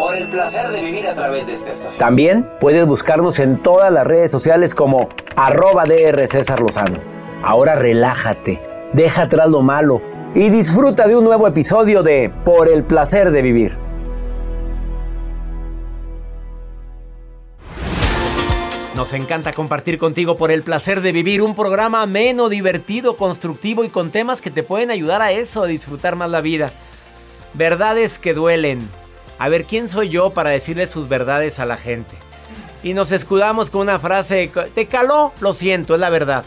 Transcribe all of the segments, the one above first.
Por el placer de vivir a través de esta estación. También puedes buscarnos en todas las redes sociales como arroba DR César Lozano. Ahora relájate, deja atrás lo malo y disfruta de un nuevo episodio de Por el placer de vivir. Nos encanta compartir contigo por el placer de vivir un programa ameno, divertido, constructivo y con temas que te pueden ayudar a eso, a disfrutar más la vida. Verdades que duelen. A ver, ¿quién soy yo para decirle sus verdades a la gente? Y nos escudamos con una frase, te caló, lo siento, es la verdad.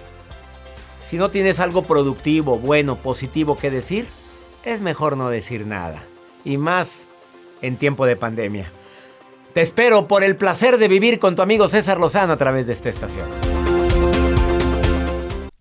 Si no tienes algo productivo, bueno, positivo que decir, es mejor no decir nada. Y más en tiempo de pandemia. Te espero por el placer de vivir con tu amigo César Lozano a través de esta estación.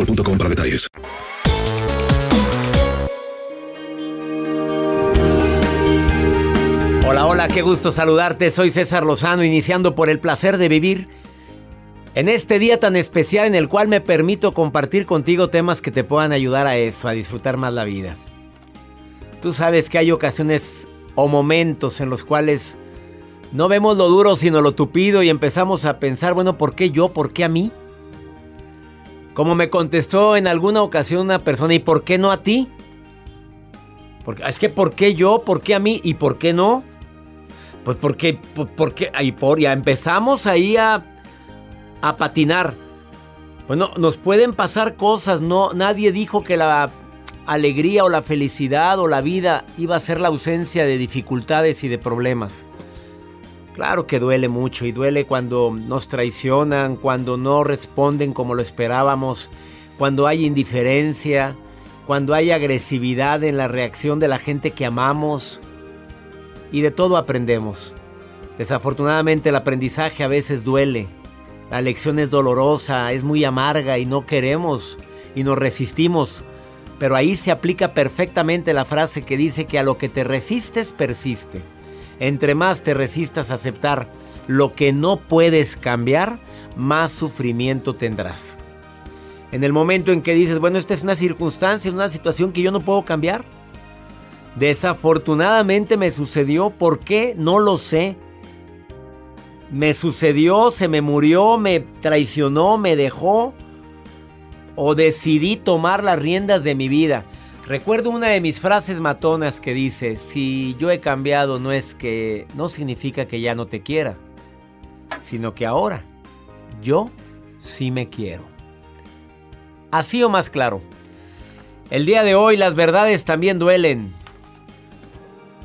boostmobile.com para detalles. Hola, hola, qué gusto saludarte. Soy César Lozano, iniciando por el placer de vivir. En este día tan especial en el cual me permito compartir contigo temas que te puedan ayudar a eso, a disfrutar más la vida. Tú sabes que hay ocasiones o momentos en los cuales no vemos lo duro sino lo tupido y empezamos a pensar, bueno, ¿por qué yo? ¿Por qué a mí? Como me contestó en alguna ocasión una persona, ¿y por qué no a ti? Porque, es que ¿por qué yo? ¿Por qué a mí? ¿Y por qué no? Pues porque, por- porque, ahí por, ya empezamos ahí a, a patinar. Bueno, nos pueden pasar cosas, no, nadie dijo que la alegría o la felicidad o la vida iba a ser la ausencia de dificultades y de problemas. Claro que duele mucho y duele cuando nos traicionan, cuando no responden como lo esperábamos, cuando hay indiferencia, cuando hay agresividad en la reacción de la gente que amamos. Y de todo aprendemos. Desafortunadamente el aprendizaje a veces duele. La lección es dolorosa, es muy amarga y no queremos y nos resistimos. Pero ahí se aplica perfectamente la frase que dice que a lo que te resistes persiste. Entre más te resistas a aceptar lo que no puedes cambiar, más sufrimiento tendrás. En el momento en que dices, bueno, esta es una circunstancia, una situación que yo no puedo cambiar. Desafortunadamente me sucedió, ¿por qué? No lo sé. Me sucedió, se me murió, me traicionó, me dejó o decidí tomar las riendas de mi vida. Recuerdo una de mis frases matonas que dice, si yo he cambiado no es que no significa que ya no te quiera, sino que ahora yo sí me quiero. Así o más claro. El día de hoy las verdades también duelen.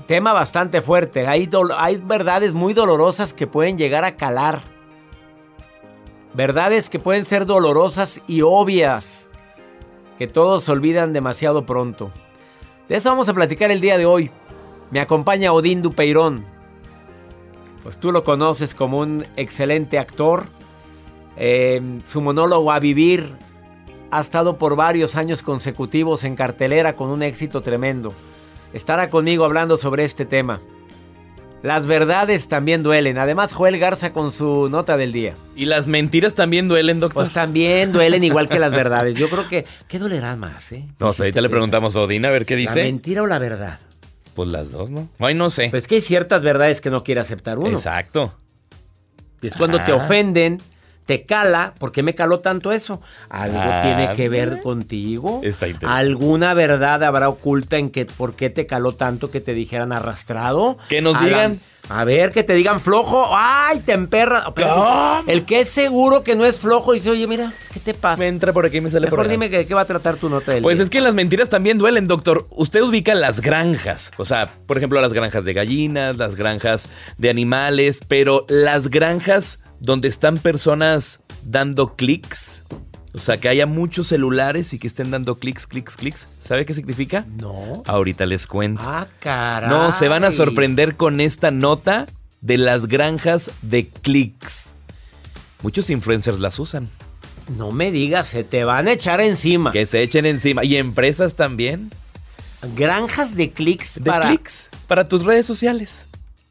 Tema bastante fuerte. Hay, verdades muy dolorosas que pueden llegar a calar. Verdades que pueden ser dolorosas y obvias. Que todos olvidan demasiado pronto. De eso vamos a platicar el día de hoy. Me acompaña Odín Dupeirón. Pues tú lo conoces como un excelente actor. Eh, su monólogo A Vivir ha estado por varios años consecutivos en cartelera con un éxito tremendo. Estará conmigo hablando sobre este tema. Las verdades también duelen. Además, Joel Garza con su nota del día. ¿Y las mentiras también duelen, doctor? Pues también duelen igual que las verdades. Yo creo que. ¿Qué dolerá más, eh? no sé, ahorita le preguntamos a Odín a ver qué ¿La dice. mentira o la verdad? Pues las dos, ¿no? Ay, no sé. Pues que hay ciertas verdades que no quiere aceptar uno. Exacto. Y es cuando te Ah. ofenden, te cala. ¿Por qué me caló tanto eso? Algo Ah, tiene que ver contigo. Está interesante. ¿Alguna verdad habrá oculta en que por qué te caló tanto que te dijeran arrastrado? Que nos digan. A ver, que te digan flojo. ¡Ay, te emperra! El que es seguro que no es flojo dice, oye, mira, ¿qué te pasa? Me entra por aquí y me sale por Mejor allá. dime que- qué va a tratar tu nota del Pues día. es que las mentiras también duelen, doctor. Usted ubica las granjas. O sea, por ejemplo, las granjas de gallinas, las granjas de animales, pero las granjas donde están personas dando clics. O sea, que haya muchos celulares y que estén dando clics, clics, clics. ¿Sabe qué significa? No. Ahorita les cuento. Ah, caray. No, se van a sorprender con esta nota de las granjas de clics. Muchos influencers las usan. No me digas, se te van a echar encima. Que se echen encima. Y empresas también. Granjas de clics De para. clics para tus redes sociales.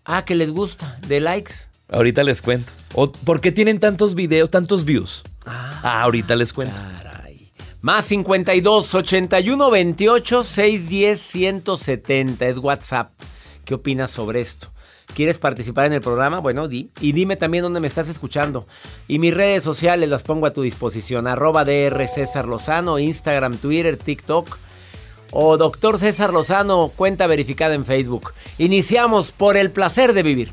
Ah, que les gusta, de likes. Ahorita les cuento. O, ¿Por qué tienen tantos videos, tantos views? Ah, ahorita les cuento. Caray. Más 52 81 28 610 170 es WhatsApp. ¿Qué opinas sobre esto? ¿Quieres participar en el programa? Bueno, di. Y dime también dónde me estás escuchando. Y mis redes sociales las pongo a tu disposición. Arroba DR César Lozano, Instagram, Twitter, TikTok. O Doctor César Lozano, cuenta verificada en Facebook. Iniciamos por el placer de vivir.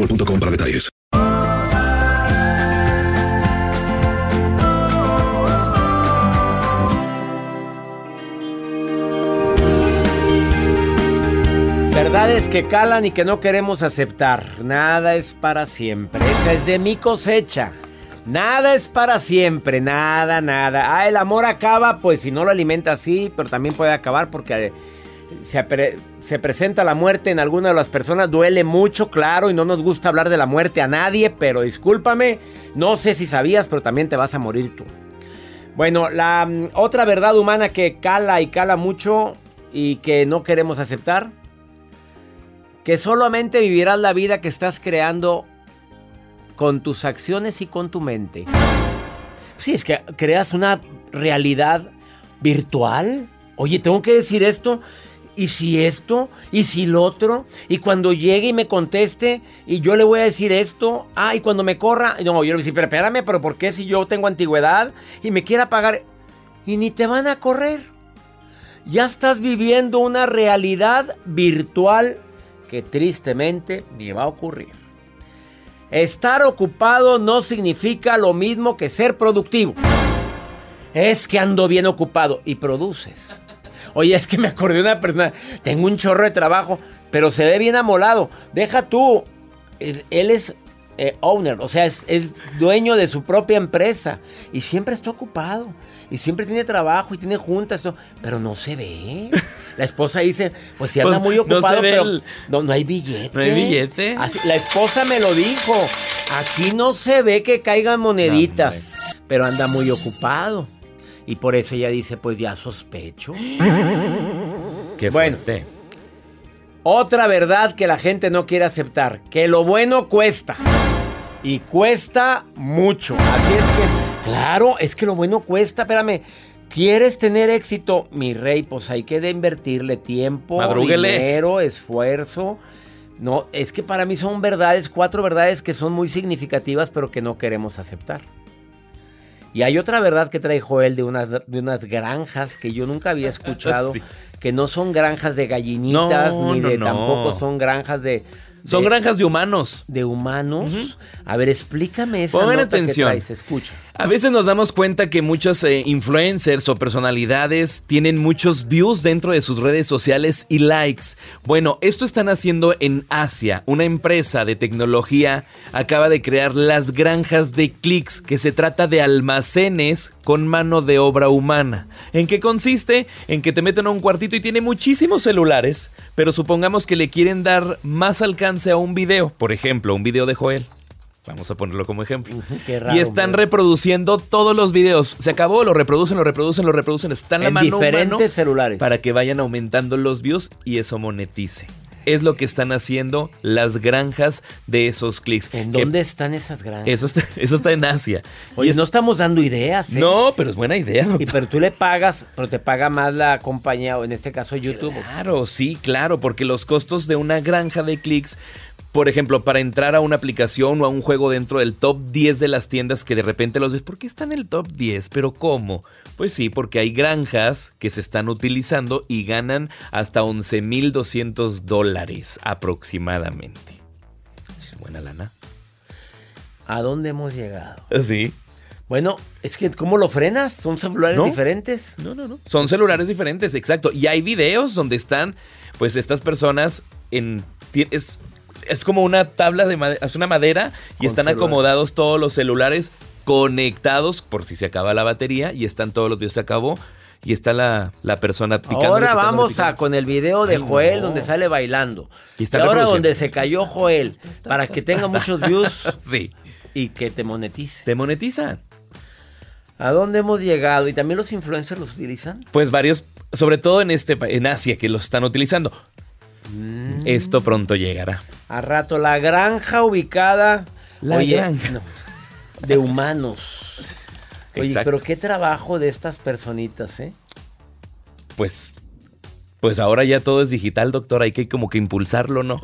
boostmobile.com para detalles. Verdades que calan y que no queremos aceptar. Nada es para siempre. Esa es de mi cosecha. Nada es para siempre, nada, nada. Ah, el amor acaba, pues si no lo alimenta así, pero también puede acabar porque se, presenta la muerte en alguna de las personas. Duele mucho, claro, y no nos gusta hablar de la muerte a nadie, pero discúlpame, no sé si sabías, pero también te vas a morir tú. Bueno, la mm, otra verdad humana que cala y cala mucho y que no queremos aceptar, que solamente vivirás la vida que estás creando con tus acciones y con tu mente. Sí, es que creas una realidad virtual. Oye, tengo que decir esto. ¿Y si esto? ¿Y si lo otro? Y cuando llegue y me conteste y yo le voy a decir esto. Ah, y cuando me corra. No, yo le voy a decir, pero espérame, pero ¿por qué si yo tengo antigüedad y me quiera pagar? Y ni te van a correr. Ya estás viviendo una realidad virtual que tristemente ni va a ocurrir. Estar ocupado no significa lo mismo que ser productivo. Es que ando bien ocupado y produces. Oye, es que me acordé de una persona, tengo un chorro de trabajo, pero se ve bien amolado. Deja tú, él es eh, owner, o sea, es, es dueño de su propia empresa y siempre está ocupado y siempre tiene trabajo y tiene juntas, pero no se ve. La esposa dice, pues si anda Pues, muy no ocupado, ve pero el- no, no hay billete. ¿No hay billete? Así- la esposa me lo dijo. Aquí no se ve que caigan moneditas, pero anda muy ocupado. Y por eso ella dice, pues ya sospecho. Qué Bueno, fuerte. Otra verdad que la gente no quiere aceptar, que lo bueno cuesta. Y cuesta mucho. Así es que, claro, es que lo bueno cuesta, espérame. ¿Quieres tener éxito, mi rey? Pues hay que de invertirle tiempo, Madrúguele. dinero, esfuerzo. No, es que para mí son verdades, cuatro verdades que son muy significativas, pero que no queremos aceptar. Y hay otra verdad que trae Joel de unas, de unas granjas que yo nunca había escuchado, Sí. que no son granjas de gallinitas, No, ni no, de no. tampoco son granjas de... Son granjas de humanos. de humanos. A ver, explícame esa Pongan nota atención. que traes, escucha. A veces nos damos cuenta que muchos eh, influencers o personalidades tienen muchos views dentro de sus redes sociales y likes. Bueno, esto están haciendo en Asia. Una empresa de tecnología acaba de crear las granjas de clics, que se trata de almacenes con mano de obra humana. ¿En qué consiste? En que te meten a un cuartito y tiene muchísimos celulares, pero supongamos que le quieren dar más alcance a un video, por ejemplo, un video de Joel. Vamos a ponerlo como ejemplo. qué raro, y están reproduciendo todos los videos. Se acabó, lo reproducen, lo reproducen, lo reproducen. Está en la En mano diferentes celulares. Para que vayan aumentando los views y eso monetice. Es lo que están haciendo las granjas de esos clics. ¿En Que dónde están esas granjas? Eso está, eso está en Asia. Oye, Y es- no estamos dando ideas, ¿eh? No, pero es buena idea. Y pero tú le pagas, pero te paga más la compañía, o en este caso YouTube. Claro, sí, claro, porque los costos de una granja de clics, por ejemplo, para entrar a una aplicación o a un juego dentro del top 10 de las tiendas que de repente los ves, ¿por qué está en el top 10? ¿Pero cómo? Pues sí, porque hay granjas que se están utilizando y ganan hasta 11.200 dólares aproximadamente. Es buena lana. ¿A dónde hemos llegado? Sí. Bueno, es que ¿cómo lo frenas? ¿Son celulares No. diferentes? No, no, no. Son celulares diferentes, exacto. Y hay videos donde están, pues, estas personas en. Es, es como una tabla de madera, es una madera y están acomodados todos los celulares conectados por si se acaba la batería y están todos los videos, se acabó. Y está la, la persona picando. Ahora vamos a con el video de Ay, Joel no. donde sale bailando. Y Y, está ahora reproduciendo. donde se cayó Joel, para que tenga muchos views Sí. y que te monetice. Te monetiza. ¿A dónde hemos llegado? ¿Y también los influencers los utilizan? Pues varios, sobre todo en este en Asia, que los están utilizando. Mm. Esto pronto llegará. A rato, la granja ubicada La oye, granja. no, de humanos. Oye, Exacto. pero qué trabajo de estas personitas, ¿eh? Pues, pues ahora ya todo es digital, doctor. Hay que como que impulsarlo, ¿no?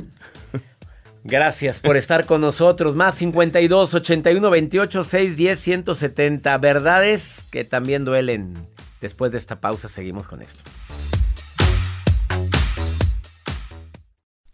Gracias por estar con nosotros. Más 52 81 28 610 170. Verdades que también duelen. Después de esta pausa seguimos con esto.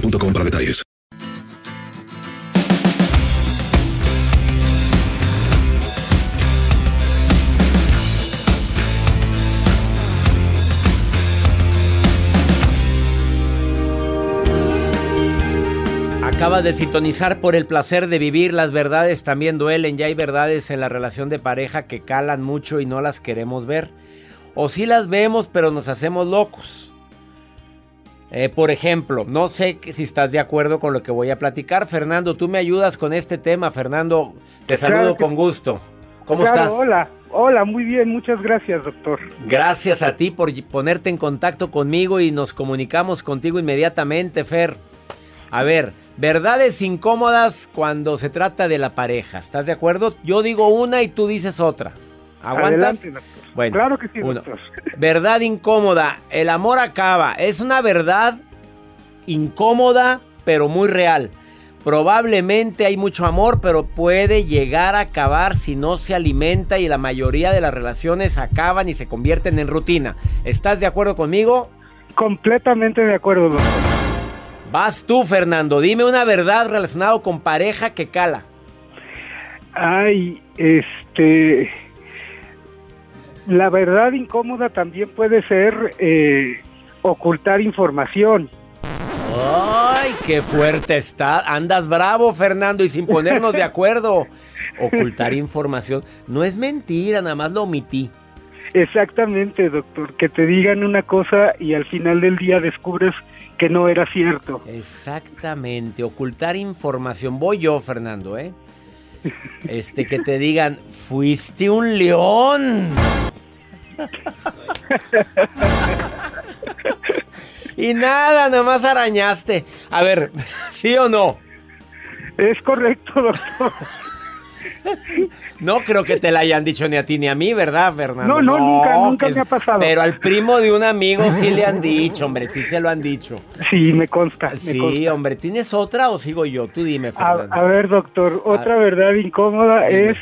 para detalles. Acabas de sintonizar por el placer de vivir. Las verdades también duelen. Ya hay verdades en la relación de pareja que calan mucho y no las queremos ver. O sí las vemos, pero nos hacemos locos. Eh, por ejemplo, no sé si estás de acuerdo con lo que voy a platicar. Fernando, tú me ayudas con este tema. Fernando, te Claro saludo que- con gusto. ¿Cómo Claro, estás? Hola, hola, muy bien, muchas gracias, doctor. Gracias a ti por ponerte en contacto conmigo y nos comunicamos contigo inmediatamente, Fer. A ver, verdades incómodas cuando se trata de la pareja. ¿Estás de acuerdo? Yo digo una y tú dices otra. ¿Aguantas? Adelante. Bueno, claro que sí, uno. doctor. Verdad incómoda. El amor acaba. Es una verdad incómoda, pero muy real. Probablemente hay mucho amor, pero puede llegar a acabar si no se alimenta y la mayoría de las relaciones acaban y se convierten en rutina. ¿Estás de acuerdo conmigo? Completamente de acuerdo, doctor. Vas tú, Fernando. Dime una verdad relacionada con pareja que cala. Ay, este... La verdad incómoda también puede ser eh, ocultar información. Ay, qué fuerte está. Andas bravo, Fernando, y sin ponernos de acuerdo. Ocultar información. No es mentira, nada más lo omití. Exactamente, doctor. Que te digan una cosa y al final del día descubres que no era cierto. Exactamente, ocultar información. Voy yo, Fernando, ¿eh? Este, que te digan, fuiste un león. Y nada, nada más arañaste. A ver, ¿sí o no? Es correcto, doctor. No creo que te la hayan dicho ni a ti ni a mí, ¿verdad, Fernando? No, no, nunca, nunca me ha pasado. Pero al primo de un amigo sí le han dicho, hombre, sí se lo han dicho. Sí, me consta. me Sí, consta. hombre, ¿tienes otra o sigo yo? Tú dime, Fernando. a ver, doctor, otra verdad incómoda Dime. es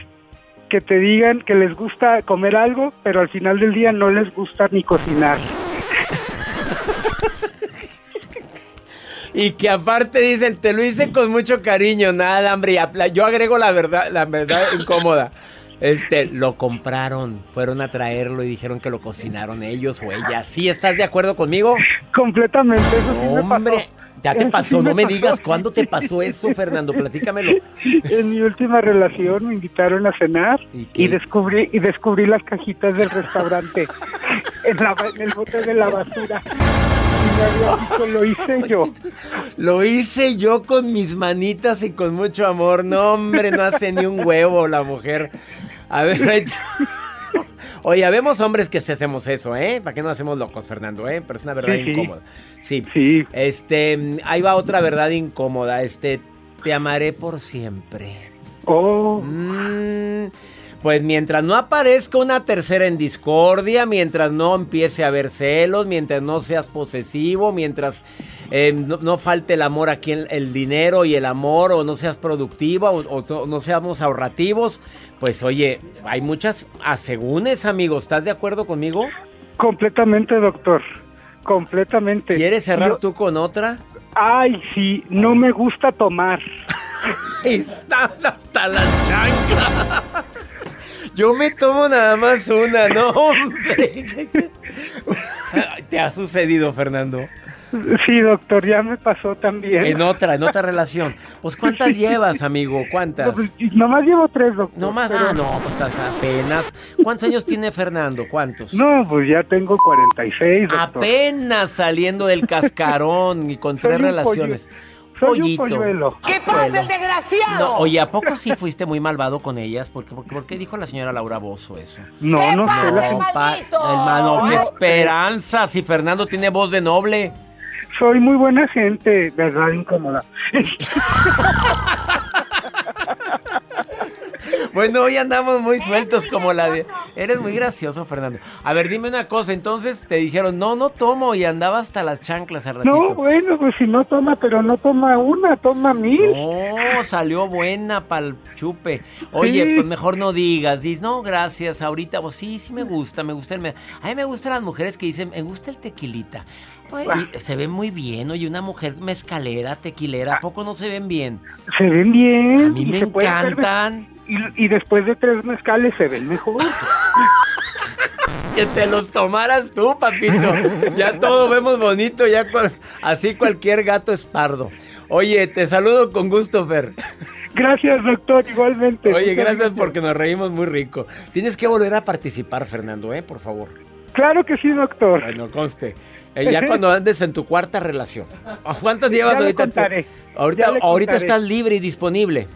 que te digan que les gusta comer algo, pero al final del día no les gusta ni cocinar. Y que aparte dicen, te lo hice con mucho cariño, nada, hombre. Yo agrego la verdad, la verdad incómoda. Este, lo compraron, fueron a traerlo y dijeron que lo cocinaron ellos o ellas. ¿Sí estás de acuerdo conmigo? Completamente, eso sí me Hombre, pasó. Ya te pasó, sí no me pasó. digas cuándo te pasó eso, Fernando, platícamelo. En mi última relación me invitaron a cenar ¿Y descubrí y descubrí las cajitas del restaurante en, la ba- en el bote de la basura. Y me había dicho, lo hice yo. Lo hice yo con mis manitas y con mucho amor. No, hombre, no hace ni un huevo la mujer. A ver, ahí te- Oye, vemos hombres que sí hacemos eso, ¿eh? ¿Para qué no hacemos locos, Fernando, eh? Pero es una verdad Sí, incómoda. Sí. Sí. Este, ahí va otra verdad incómoda. Este, te amaré por siempre. Oh, Mm, pues mientras no aparezca una tercera en discordia, mientras no empiece a haber celos, mientras no seas posesivo, mientras eh, no, no falte el amor aquí, el, el dinero y el amor, o no seas productivo, o, o no- no seamos ahorrativos, pues oye, hay muchas asegúnes, amigo. ¿Estás de acuerdo conmigo? completamente, doctor. Completamente. ¿Quieres cerrar Yo- tú con otra? Ay, sí, no me gusta tomar. Está hasta la chancla. Yo me tomo nada más una, no, hombre. ¿Te ha sucedido, Fernando? Sí, doctor, ya me pasó también. En otra, en otra relación. Pues ¿cuántas llevas, amigo? ¿Cuántas? No, pues, nomás llevo tres, doctor. No más, pero- ah, no, pues apenas. ¿Cuántos años tiene Fernando? ¿Cuántos? No, pues ya tengo 46, doctor. Apenas saliendo del cascarón y con tres un relaciones. Soy un Pollito. polluelo. ¿Qué pasa, desgraciado? No, oye, ¿a poco sí fuiste muy malvado con ellas? ¿Por qué, por qué- por qué dijo la señora Laura Bozo eso? No, no sé. la No, hermano, qué esperanza. Si Fernando tiene voz de noble. Soy muy buena gente, verdad incómoda. Bueno, hoy andamos muy sueltos como la de... Eres muy gracioso, Fernando. A ver, dime una cosa. Entonces te dijeron, no, no tomo y andaba hasta las chanclas al ratito. No, bueno, pues si no toma, pero no toma una, toma mil. No, salió buena pa'l chupe. Oye, Sí. pues mejor no digas. Dices, no, gracias, ahorita. Pues sí, sí me gusta, me gusta el... A mí me gustan las mujeres que dicen, me gusta el tequilita. Ay, y se ven muy bien. Oye, una mujer mezcalera, tequilera, ¿a poco no se ven bien? Se ven bien. A mí me encantan. Y, y después de tres mezcales se ven mejor. Que te los tomaras tú, papito. Ya todo vemos bonito, ya cual- así cualquier gato es pardo. Oye, te saludo con gusto, Fer. Gracias, doctor, igualmente. Oye, gracias porque nos reímos muy rico. Tienes que volver a participar, Fernando, ¿eh? Por favor. Claro que sí, doctor. Bueno, conste. Eh, ya cuando andes en tu cuarta relación. ¿Cuántas llevas Ya le ahorita? contaré. Ahorita, ahorita contaré. estás libre y disponible.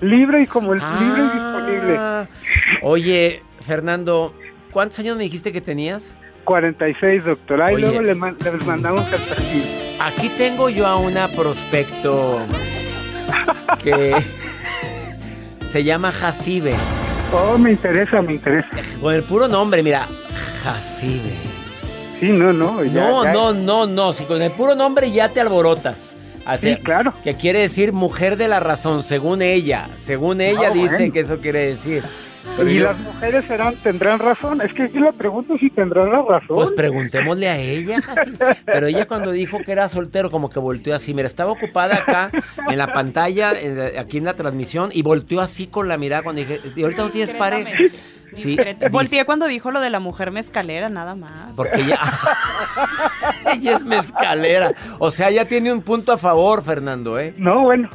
Libre y como el libre y disponible. Ah, Oye, Fernando, ¿cuántos años me dijiste que tenías? 46, doctor. Ahí luego le man- les mandamos el perfil. Aquí tengo yo a una prospecto que se llama Jacibe. Oh, me interesa, me interesa. Con el puro nombre, mira, Jacibe. Sí, no, no. ya- no, ya- no, no, no. Si con el puro nombre ya te alborotas. Así, Sí, claro. Que quiere decir mujer de la razón, según ella. Según ella Ah, dice bueno. que eso quiere decir. Pero y yo- las mujeres serán, tendrán razón. Es que yo le pregunto si tendrán la razón. Pues preguntémosle a ella. Pero ella cuando dijo que era soltero, como que volteó así. Mira, estaba ocupada acá en la pantalla, en la- aquí en la transmisión, y volteó así con la mirada cuando dije, ¿y ahorita no tienes pareja? Sí, Discreta. dice- Volteé cuando dijo lo de la mujer mezcalera, nada más. porque ella, ella es mezcalera. O sea, ya tiene un punto a favor, Fernando, ¿eh? No, bueno.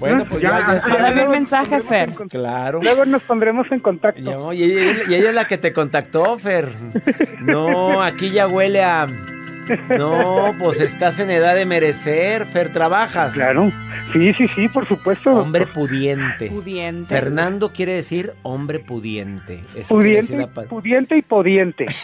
Bueno, No, pues ya, ya Mándame sabes. un mensaje, Fer. Claro. Luego nos pondremos en contacto. No, y ella, y ella es la que te contactó, Fer. No, aquí ya huele a... No, pues estás en edad de merecer, Fer, trabajas. Claro. Sí, sí, sí, por supuesto. Hombre pudiente. Pudiente. Fernando quiere decir hombre pudiente. Eso quiere decir Pudiente, la pudiente y podiente.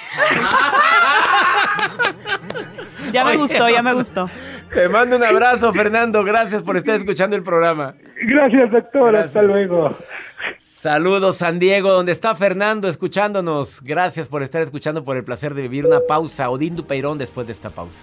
Ya me Oye, gustó, ya me gustó. Te mando un abrazo, Fernando. Gracias por estar escuchando el programa. Gracias, doctor. Gracias. Hasta luego. Saludos, San Diego, donde está Fernando escuchándonos. Gracias por estar escuchando, por el placer de vivir una pausa. Odín Dupeirón después de esta pausa.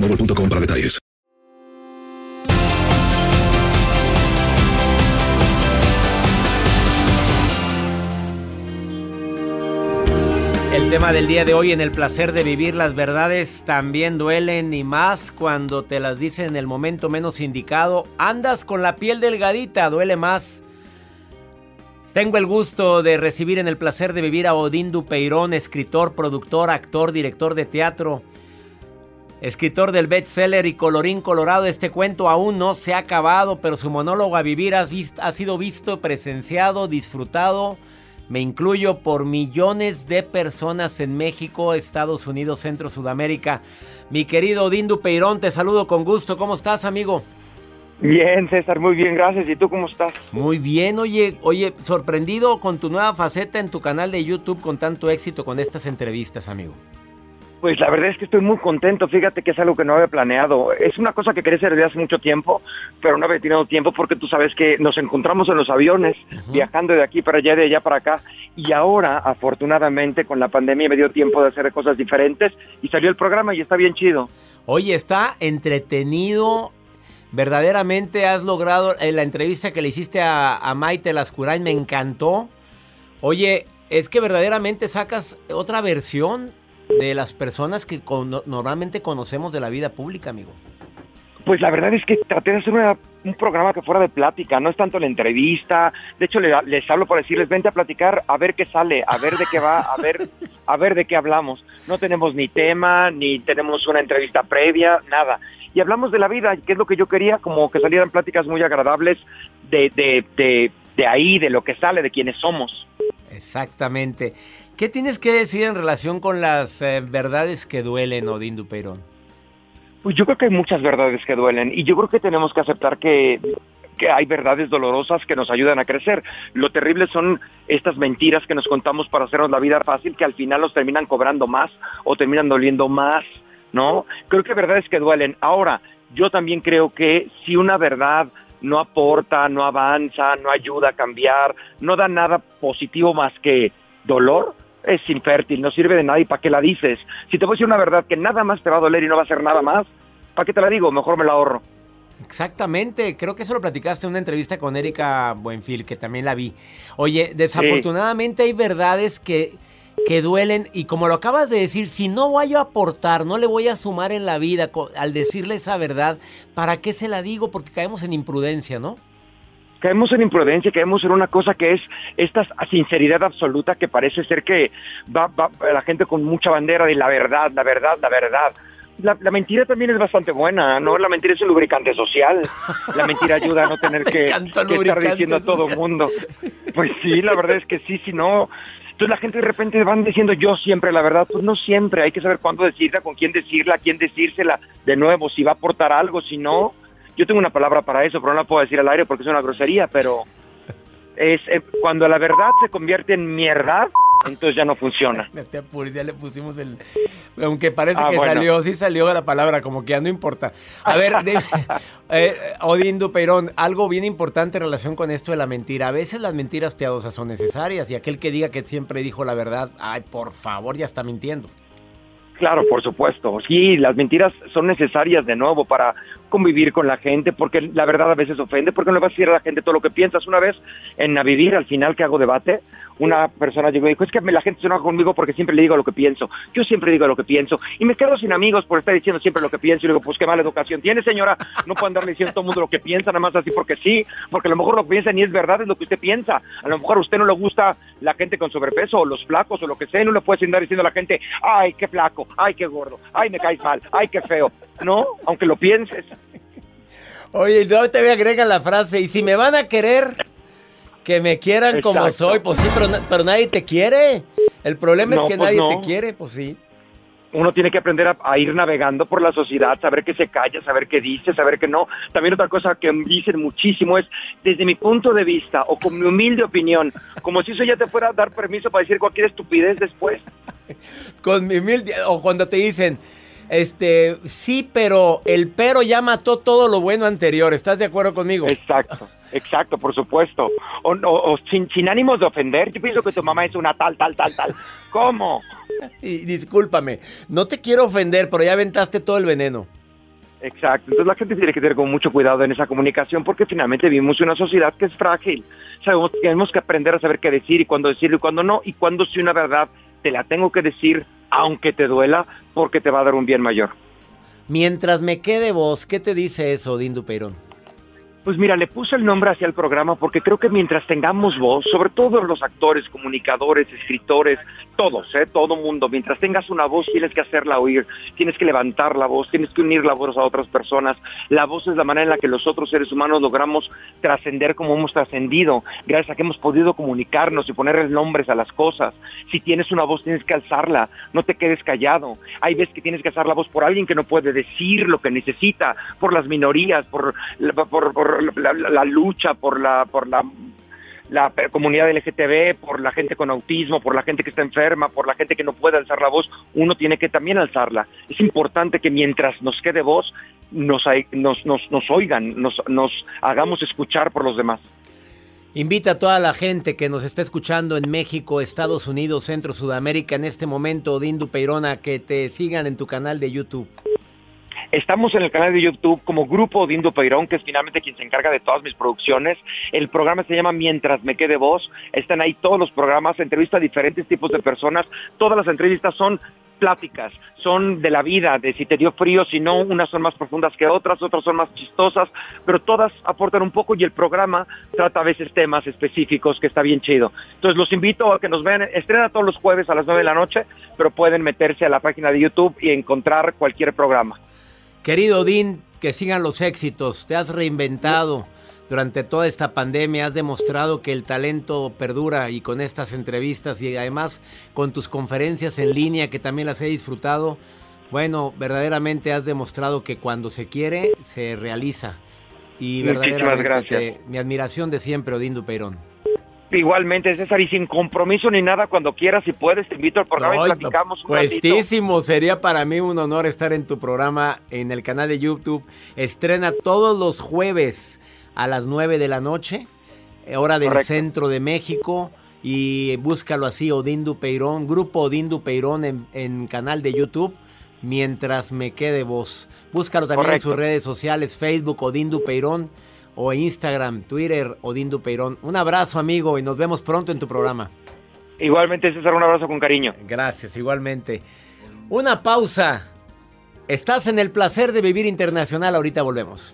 para detalles. El tema del día de hoy en el placer de vivir las verdades también duelen y más cuando te las dicen en el momento menos indicado. Andas con la piel delgadita, duele más. Tengo el gusto de recibir en el placer de vivir a Odín Dupeirón, escritor, productor, actor, director de teatro, escritor del bestseller y colorín colorado. Este cuento aún no se ha acabado, pero su monólogo a vivir ha, ha sido visto, presenciado, disfrutado me incluyo por millones de personas en México, Estados Unidos, Centro, Sudamérica. Mi querido Dindu Peirón, te saludo con gusto. ¿Cómo estás, amigo? Bien, César, muy bien, gracias. ¿Y tú cómo estás? Muy bien, oye, oye, sorprendido con tu nueva faceta en tu canal de YouTube con tanto éxito con estas entrevistas, amigo. Pues la verdad es que estoy muy contento, fíjate que es algo que no había planeado. Es una cosa que quería hacer desde hace mucho tiempo, pero no había tenido tiempo porque tú sabes que nos encontramos en los aviones, viajando de aquí para allá, de allá para acá, y ahora, afortunadamente, con la pandemia me dio tiempo de hacer cosas diferentes y salió el programa y está bien chido. Oye, está entretenido. Verdaderamente has logrado en la entrevista que le hiciste a, a Maite Lascurain, me encantó. Oye, es que verdaderamente sacas otra versión de las personas que con- normalmente conocemos de la vida pública, amigo. Pues la verdad es que traté de hacer una- un programa que fuera de plática, no es tanto la entrevista. De hecho, le- les hablo para decirles, vente a platicar, a ver qué sale, a ver de qué va, a ver, a ver de qué hablamos. No tenemos ni tema, ni tenemos una entrevista previa, nada. Y hablamos de la vida, que es lo que yo quería, como que salieran pláticas muy agradables de, de, de, de ahí, de lo que sale, de quienes somos. Exactamente. ¿Qué tienes que decir en relación con las eh, verdades que duelen, Odín Dupeirón? Pues yo creo que hay muchas verdades que duelen y yo creo que tenemos que aceptar que, que hay verdades dolorosas que nos ayudan a crecer. Lo terrible son estas mentiras que nos contamos para hacernos la vida fácil que al final nos terminan cobrando más o terminan doliendo más, ¿no? Creo que hay verdades que duelen. Ahora, yo también creo que si una verdad no aporta, no avanza, no ayuda a cambiar, no da nada positivo más que dolor, es infértil, no sirve de nada y para qué la dices. Si te voy a decir una verdad que nada más te va a doler y no va a hacer nada más, ¿para qué te la digo? Mejor me la ahorro. Exactamente, creo que eso lo platicaste en una entrevista con Erika Buenfil, que también la vi. Oye, desafortunadamente hay verdades que, que duelen y como lo acabas de decir, si no voy a aportar, no le voy a sumar en la vida al decirle esa verdad, ¿para qué se la digo? Porque caemos en imprudencia, ¿no? Caemos en imprudencia, caemos en una cosa que es esta sinceridad absoluta que parece ser que va, va la gente con mucha bandera de la verdad, la verdad, la verdad. La, la mentira también es bastante buena, ¿no? La mentira es un lubricante social. La mentira ayuda a no tener que, estar diciendo a todo mundo. Pues sí, la verdad es que sí, si no... Entonces la gente de repente van diciendo yo siempre la verdad, pues no siempre, hay que saber cuándo decirla, con quién decirla, a quién decírsela, de nuevo, si va a aportar algo, si no, yo tengo una palabra para eso, pero no la puedo decir al aire porque es una grosería, pero es eh, cuando la verdad se convierte en mierda, entonces ya no funciona. Ya le pusimos el... Aunque parece Ah, que bueno. salió, sí salió la palabra, como que ya no importa. A ver, dime, eh, Odín Dupeirón, algo bien importante en relación con esto de la mentira. A veces las mentiras piadosas son necesarias y aquel que diga que siempre dijo la verdad, ay, por favor, ya está mintiendo. Claro, por supuesto. Sí, las mentiras son necesarias de nuevo para convivir con la gente, porque la verdad a veces ofende, porque no le vas a decir a la gente todo lo que piensas. Una vez en A Vivir, al final que hago debate, una persona llegó y dijo, es que la gente se enoja conmigo porque siempre le digo lo que pienso. Yo siempre digo lo que pienso. Y me quedo sin amigos por estar diciendo siempre lo que pienso. Y digo, pues qué mala educación tiene, señora. No puede andarle diciendo a todo el mundo lo que piensa, nada más así porque sí, porque a lo mejor lo que piensa ni es verdad, es lo que usted piensa. A lo mejor a usted no le gusta la gente con sobrepeso o los flacos o lo que sea, y no le puede andar diciendo a la gente, ay, qué flaco, ay, qué gordo, ay, me caes mal, ay, qué feo. No, aunque lo pienses. Oye, y luego te agregan la frase, y si me van a querer, que me quieran como soy, pues sí, pero, na- pero nadie te quiere. El problema No, es que pues nadie no. te quiere, pues sí. Uno tiene que aprender a, a ir navegando por la sociedad, saber qué se calla, saber qué dice, saber qué no. También otra cosa que dicen muchísimo es, desde mi punto de vista o con mi humilde opinión, como si eso ya te fuera a dar permiso para decir cualquier estupidez después. Con mi mil... O cuando te dicen, este, sí, pero el pero ya mató todo lo bueno anterior. ¿Estás de acuerdo conmigo? Exacto, exacto, por supuesto. O, o- o sin, sin ánimos de ofender, yo pienso que tu mamá es una tal, tal, tal, tal. ¿Cómo? Y discúlpame, no te quiero ofender, pero ya aventaste todo el veneno. Exacto, entonces la gente tiene que tener con mucho cuidado en esa comunicación porque finalmente vivimos una sociedad que es frágil. Sabemos, tenemos que aprender a saber qué decir y cuándo decirlo y cuándo no, y cuándo si una verdad te la tengo que decir aunque te duela porque te va a dar un bien mayor. Mientras me quede vos, ¿qué te dice eso, Dindu Peirón? Pues mira, le puse el nombre hacia el programa porque creo que mientras tengamos voz, sobre todo los actores, comunicadores, escritores, todos, ¿eh? todo mundo, mientras tengas una voz tienes que hacerla oír, tienes que levantar la voz, tienes que unir la voz a otras personas. La voz es la manera en la que los otros seres humanos logramos trascender como hemos trascendido, gracias a que hemos podido comunicarnos y ponerles nombres a las cosas. Si tienes una voz tienes que alzarla, no te quedes callado. Hay veces que tienes que alzar la voz por alguien que no puede decir lo que necesita, por las minorías, por, la- por, la, lucha, por la, por la la comunidad LGTB, por la gente con autismo, por la gente que está enferma, por la gente que no puede alzar la voz, uno tiene que también alzarla. Es importante que mientras nos quede voz, nos, nos, nos, oigan, nos, nos hagamos escuchar por los demás. Invita a toda la gente que nos está escuchando en México, Estados Unidos, Centro, Sudamérica en este momento, Dindu Peirón, a que te sigan en tu canal de YouTube. Estamos en el canal de YouTube como Grupo Dindo Peirón, que es finalmente quien se encarga de todas mis producciones. El programa se llama Mientras me quede voz. Están ahí todos los programas, entrevista a diferentes tipos de personas. Todas las entrevistas son pláticas, son de la vida, de si te dio frío, si no, unas son más profundas que otras, otras son más chistosas, pero todas aportan un poco y el programa trata a veces temas específicos que está bien chido. Entonces los invito a que nos vean, estrena todos los jueves a las 9 de la noche, pero pueden meterse a la página de YouTube y encontrar cualquier programa. Querido Din, que sigan los éxitos. Te has reinventado durante toda esta pandemia. Has demostrado que el talento perdura y con estas entrevistas y además con tus conferencias en línea que también las he disfrutado. Bueno, verdaderamente has demostrado que cuando se quiere, se realiza. Y Muchísimas verdaderamente gracias. te- mi admiración de siempre, Odín Dupeirón. Igualmente, César, y sin compromiso ni nada, cuando quieras, si puedes, te invito al programa y platicamos un ratito. Puestísimo, sería para mí un honor estar en tu programa en el canal de YouTube. Estrena todos los jueves a las 9 de la noche, eh, hora del Correcto. centro de México. Y búscalo así, Odín Dupeirón, Grupo Odín Dupeirón en, en canal de YouTube, mientras me quede voz. Búscalo también Correcto. en sus redes sociales, Facebook Odín Dupeirón o Instagram, Twitter Odín Dupeirón. Un abrazo, amigo, y nos vemos pronto en tu programa. Igualmente, César, un abrazo con cariño. Gracias, igualmente. Una pausa. Estás en el placer de vivir internacional. Ahorita volvemos.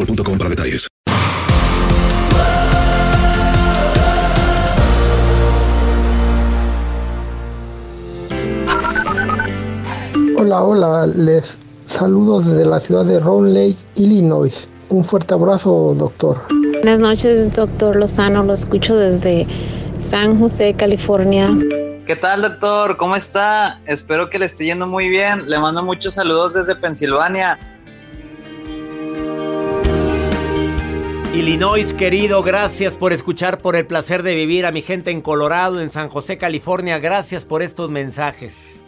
boostmobile.com para detalles. Hola, hola, les saludo desde la ciudad de Round Lake, Illinois. Un fuerte abrazo, doctor. Buenas noches, doctor Lozano. Lo escucho desde San José, California. ¿Qué tal, doctor? ¿Cómo está? Espero que le esté yendo muy bien. Le mando muchos saludos desde Pensilvania. Illinois, querido, gracias por escuchar, por el placer de vivir a mi gente en Colorado, en San José, California. Gracias por estos mensajes.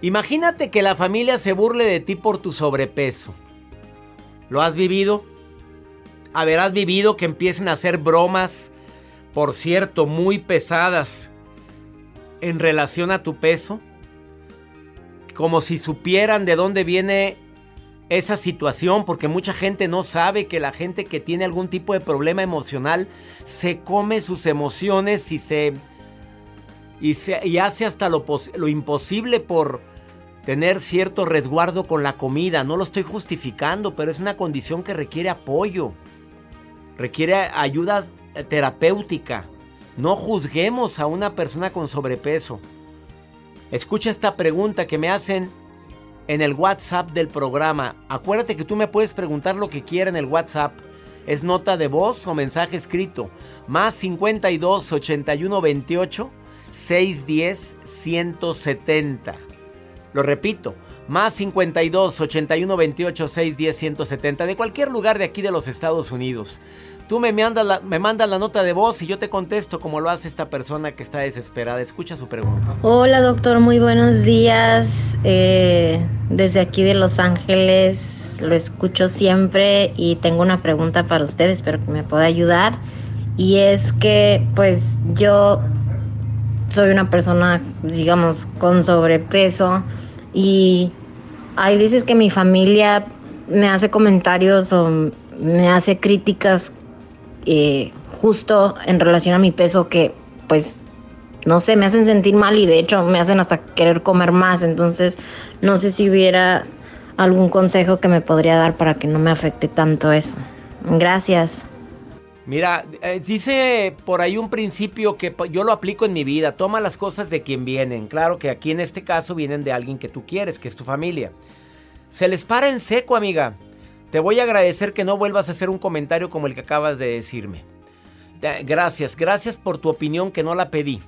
Imagínate que la familia se burle de ti por tu sobrepeso. ¿Lo has vivido? Haberás vivido que empiecen a hacer bromas, por cierto, muy pesadas en relación a tu peso. Como si supieran de dónde viene esa situación, porque mucha gente no sabe que la gente que tiene algún tipo de problema emocional se come sus emociones y se y, se, y hace hasta lo, lo imposible por tener cierto resguardo con la comida. No lo estoy justificando, pero es una condición que requiere apoyo, requiere ayuda terapéutica. No juzguemos a una persona con sobrepeso. Escucha esta pregunta que me hacen en el WhatsApp del programa. Acuérdate que tú me puedes preguntar lo que quieras en el WhatsApp. Es nota de voz o mensaje escrito. Más 52 81 28 610 170. Lo repito. Más 52 81 28 610 170. De cualquier lugar de aquí de los Estados Unidos. Tú me mandas, la, me mandas la nota de voz y yo te contesto como lo hace esta persona que está desesperada. Escucha su pregunta. Hola doctor, muy buenos días. Eh, desde aquí de Los Ángeles lo escucho siempre y tengo una pregunta para usted, espero que me pueda ayudar. Y es que pues yo soy una persona, digamos, con sobrepeso y hay veces que mi familia me hace comentarios o me hace críticas eh, justo en relación a mi peso que pues no sé, me hacen sentir mal y de hecho me hacen hasta querer comer más. Entonces no sé si hubiera algún consejo que me podría dar para que no me afecte tanto eso. Gracias. Mira, eh, dice por ahí un principio que yo lo aplico en mi vida. Toma las cosas de quien vienen. Claro que aquí en este caso vienen de alguien que tú quieres, que es tu familia. Se les para en seco, amiga. Te voy a agradecer que no vuelvas a hacer un comentario como el que acabas de decirme. Gracias, gracias por tu opinión que no la pedí.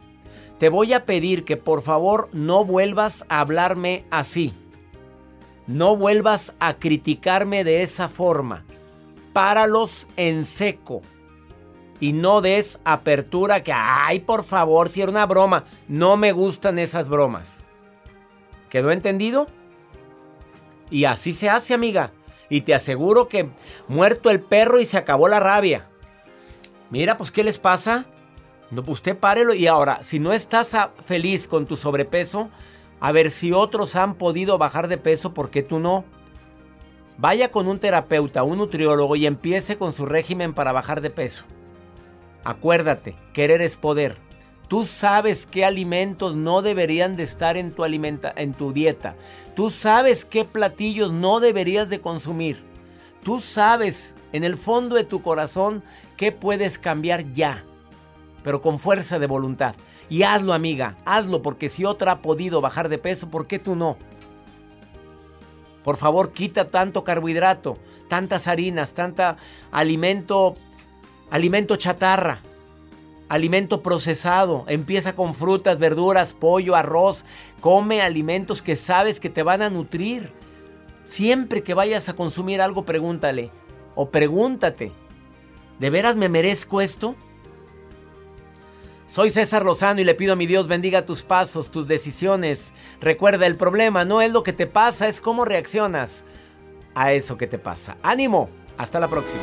Te voy a pedir que por favor no vuelvas a hablarme así. No vuelvas a criticarme de esa forma. Páralos en seco. Y no des apertura que, ay, por favor, si era una broma. No me gustan esas bromas. ¿Quedó entendido? Y así se hace, amiga. Y te aseguro que muerto el perro y se acabó la rabia. Mira, pues, ¿qué les pasa? No, pues, usted párelo y ahora, si no estás feliz con tu sobrepeso, a ver si otros han podido bajar de peso, ¿por qué tú no? Vaya con un terapeuta, un nutriólogo y empiece con su régimen para bajar de peso. Acuérdate, querer es poder. Tú sabes qué alimentos no deberían de estar en tu, alimenta en tu dieta. Tú sabes qué platillos no deberías de consumir. Tú sabes en el fondo de tu corazón qué puedes cambiar ya, pero con fuerza de voluntad. Y hazlo, amiga, hazlo, porque si otra ha podido bajar de peso, ¿por qué tú no? Por favor, quita tanto carbohidrato, tantas harinas, tanta alimento, alimento chatarra, alimento procesado. Empieza con frutas, verduras, pollo, arroz. Come alimentos que sabes que te van a nutrir. Siempre que vayas a consumir algo, pregúntale o pregúntate, ¿de veras me merezco esto? Soy César Lozano y le pido a mi Dios bendiga tus pasos, tus decisiones. Recuerda, el problema no es lo que te pasa, es cómo reaccionas a eso que te pasa. Ánimo, hasta la próxima.